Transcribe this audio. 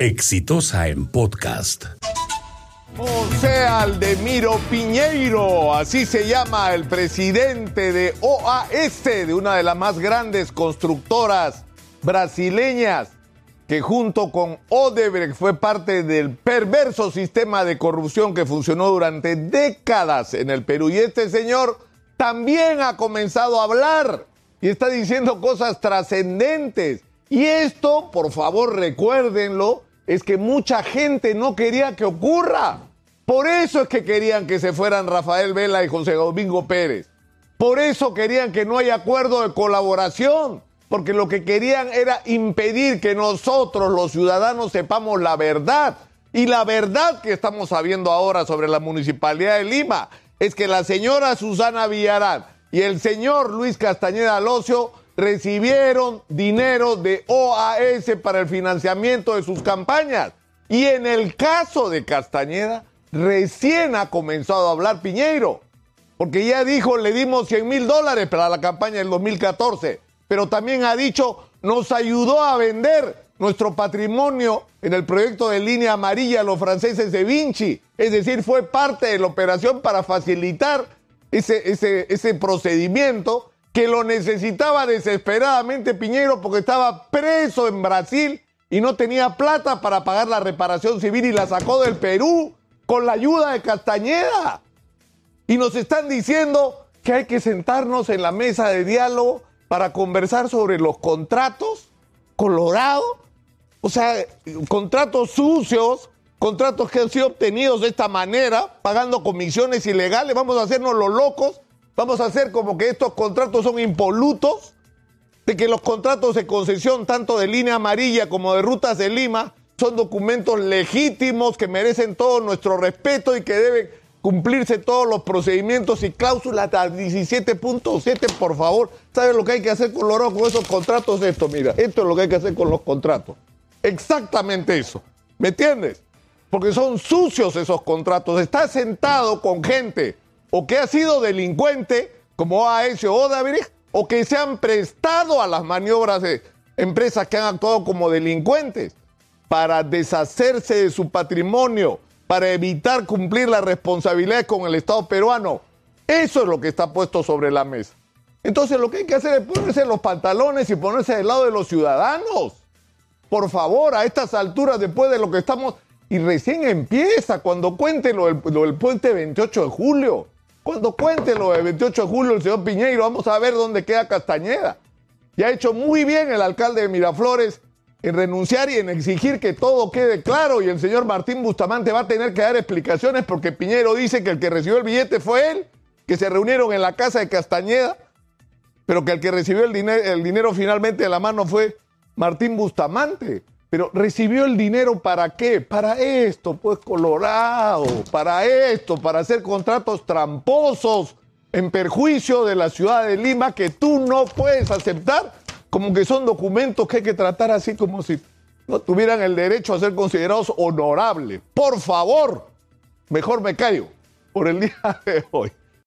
Exitosa en podcast. José Aldemiro Piñeiro, así se llama el presidente de OAS, de una de las más grandes constructoras brasileñas, que junto con Odebrecht fue parte del perverso sistema de corrupción que funcionó durante décadas en el Perú. Y este señor también ha comenzado a hablar y está diciendo cosas trascendentes. Y esto, por favor, recuérdenlo, es que mucha gente no quería que ocurra. Por eso es que querían que se fueran Rafael Vela y José Domingo Pérez. Por eso querían que no haya acuerdo de colaboración. Porque lo que querían era impedir que nosotros, los ciudadanos, sepamos la verdad. Y la verdad que estamos sabiendo ahora sobre la Municipalidad de Lima es que la señora Susana Villarán y el señor Luis Castañeda Locio recibieron dinero de OAS para el financiamiento de sus campañas. Y en el caso de Castañeda, recién ha comenzado a hablar Piñeiro, porque ya dijo, le dimos 100 mil dólares para la campaña del 2014, pero también ha dicho, nos ayudó a vender nuestro patrimonio en el proyecto de línea amarilla a los franceses de Vinci, es decir, fue parte de la operación para facilitar ese, ese, ese procedimiento que lo necesitaba desesperadamente Piñero porque estaba preso en Brasil y no tenía plata para pagar la reparación civil y la sacó del Perú con la ayuda de Castañeda. Y nos están diciendo que hay que sentarnos en la mesa de diálogo para conversar sobre los contratos colorados, o sea, contratos sucios, contratos que han sido obtenidos de esta manera, pagando comisiones ilegales, vamos a hacernos los locos Vamos a hacer como que estos contratos son impolutos, de que los contratos de concesión, tanto de línea amarilla como de rutas de Lima, son documentos legítimos que merecen todo nuestro respeto y que deben cumplirse todos los procedimientos y cláusulas 17.7, por favor. ¿Saben lo que hay que hacer con, los, con esos contratos? Esto, mira, esto es lo que hay que hacer con los contratos. Exactamente eso. ¿Me entiendes? Porque son sucios esos contratos. Está sentado con gente o que ha sido delincuente como AS o Odebrecht o que se han prestado a las maniobras de empresas que han actuado como delincuentes para deshacerse de su patrimonio, para evitar cumplir las responsabilidades con el Estado peruano. Eso es lo que está puesto sobre la mesa. Entonces lo que hay que hacer es ponerse los pantalones y ponerse del lado de los ciudadanos. Por favor, a estas alturas, después de lo que estamos... Y recién empieza, cuando cuente lo lo del puente 28 de julio. Cuando cuente lo del 28 de julio el señor Piñeiro, vamos a ver dónde queda Castañeda. Y ha hecho muy bien el alcalde de Miraflores en renunciar y en exigir que todo quede claro. Y el señor Martín Bustamante va a tener que dar explicaciones porque Piñero dice que el que recibió el billete fue él, que se reunieron en la casa de Castañeda, pero que el que recibió el, dinero, el dinero finalmente de la mano fue Martín Bustamante. Pero recibió el dinero para qué? Para esto, pues Colorado, para esto, para hacer contratos tramposos en perjuicio de la ciudad de Lima que tú no puedes aceptar, como que son documentos que hay que tratar así como si no tuvieran el derecho a ser considerados honorables. Por favor, mejor me callo por el día de hoy.